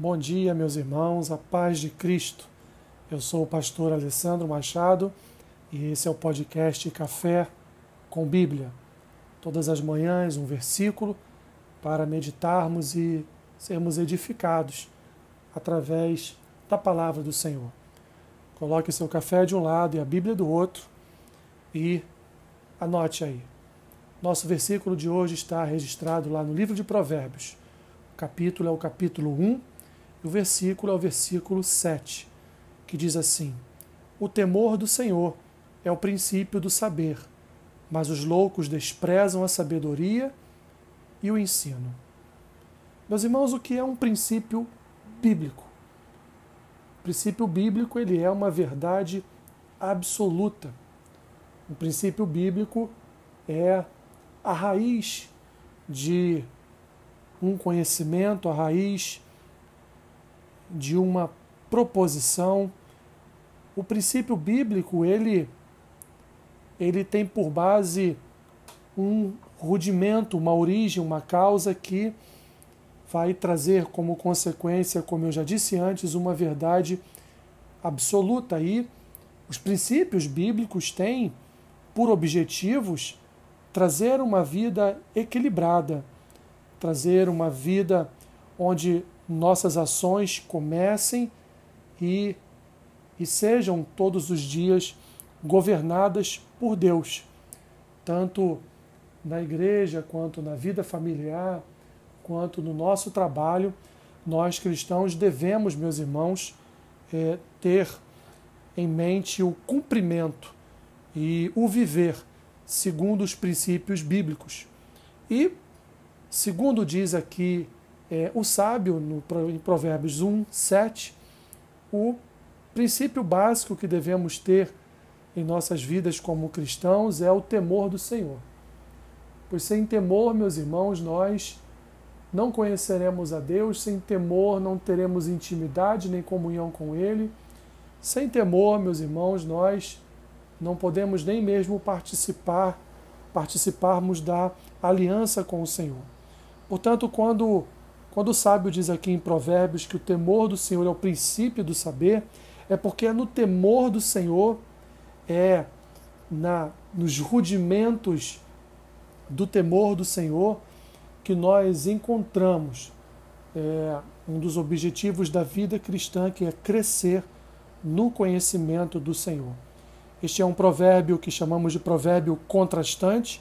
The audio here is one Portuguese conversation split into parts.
Bom dia, meus irmãos, a paz de Cristo. Eu sou o pastor Alessandro Machado e esse é o podcast Café com Bíblia. Todas as manhãs, um versículo para meditarmos e sermos edificados através da palavra do Senhor. Coloque seu café de um lado e a Bíblia do outro e anote aí. Nosso versículo de hoje está registrado lá no livro de Provérbios. O capítulo é o capítulo 1 e o versículo é o versículo 7, que diz assim: O temor do Senhor é o princípio do saber, mas os loucos desprezam a sabedoria e o ensino. Meus irmãos, o que é um princípio bíblico? O princípio bíblico ele é uma verdade absoluta. O princípio bíblico é a raiz de um conhecimento, a raiz de uma proposição. O princípio bíblico, ele ele tem por base um rudimento, uma origem, uma causa que vai trazer como consequência, como eu já disse antes, uma verdade absoluta. E os princípios bíblicos têm por objetivos trazer uma vida equilibrada, trazer uma vida onde nossas ações comecem e, e sejam todos os dias governadas por Deus, tanto na igreja, quanto na vida familiar, quanto no nosso trabalho. Nós cristãos devemos, meus irmãos, é, ter em mente o cumprimento e o viver segundo os princípios bíblicos. E, segundo diz aqui é, o sábio, no, em Provérbios 1, 7, o princípio básico que devemos ter em nossas vidas como cristãos é o temor do Senhor. Pois sem temor, meus irmãos, nós não conheceremos a Deus, sem temor não teremos intimidade nem comunhão com Ele. Sem temor, meus irmãos, nós não podemos nem mesmo participar, participarmos da aliança com o Senhor. Portanto, quando, quando o sábio diz aqui em Provérbios que o temor do Senhor é o princípio do saber, é porque é no temor do Senhor, é na, nos rudimentos do temor do Senhor que nós encontramos é, um dos objetivos da vida cristã, que é crescer no conhecimento do Senhor. Este é um provérbio que chamamos de provérbio contrastante,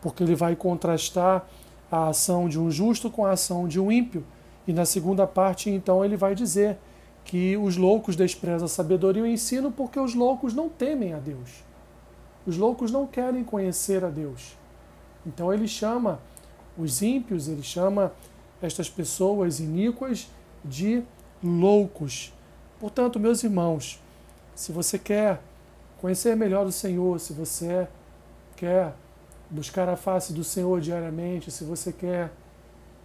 porque ele vai contrastar a ação de um justo com a ação de um ímpio. E na segunda parte, então, ele vai dizer que os loucos desprezam a sabedoria e o ensino porque os loucos não temem a Deus. Os loucos não querem conhecer a Deus. Então ele chama os ímpios, ele chama estas pessoas iníquas de loucos. Portanto, meus irmãos, se você quer conhecer melhor o Senhor, se você quer buscar a face do Senhor diariamente, se você quer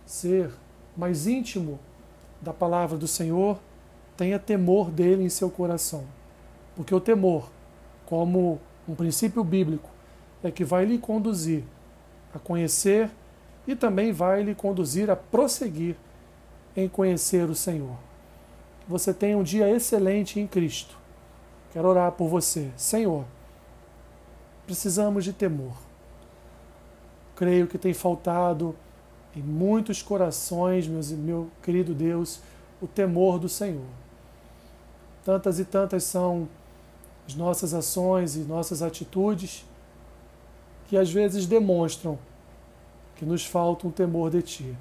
ser mais íntimo da palavra do Senhor, tenha temor dele em seu coração. Porque o temor, como um princípio bíblico, é que vai lhe conduzir a conhecer e também vai lhe conduzir a prosseguir em conhecer o Senhor. Você tenha um dia excelente em Cristo Quero orar por você. Senhor, precisamos de temor. Creio que tem faltado em muitos corações, meus, meu querido Deus, o temor do Senhor. Tantas e tantas são as nossas ações e nossas atitudes que às vezes demonstram que nos falta um temor de Ti.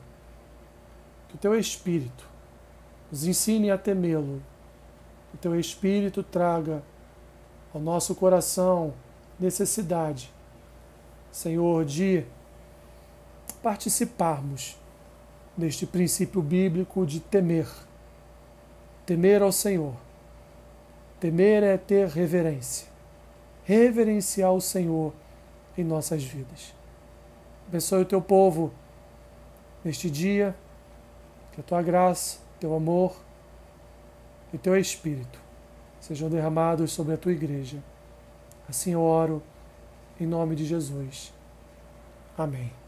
Que o Teu Espírito nos ensine a temê-lo que teu Espírito traga ao nosso coração necessidade, Senhor, de participarmos deste princípio bíblico de temer. Temer ao Senhor. Temer é ter reverência. Reverenciar o Senhor em nossas vidas. Abençoe o teu povo neste dia, que a tua graça, teu amor, e teu Espírito sejam derramados sobre a tua igreja. Assim eu oro, em nome de Jesus. Amém.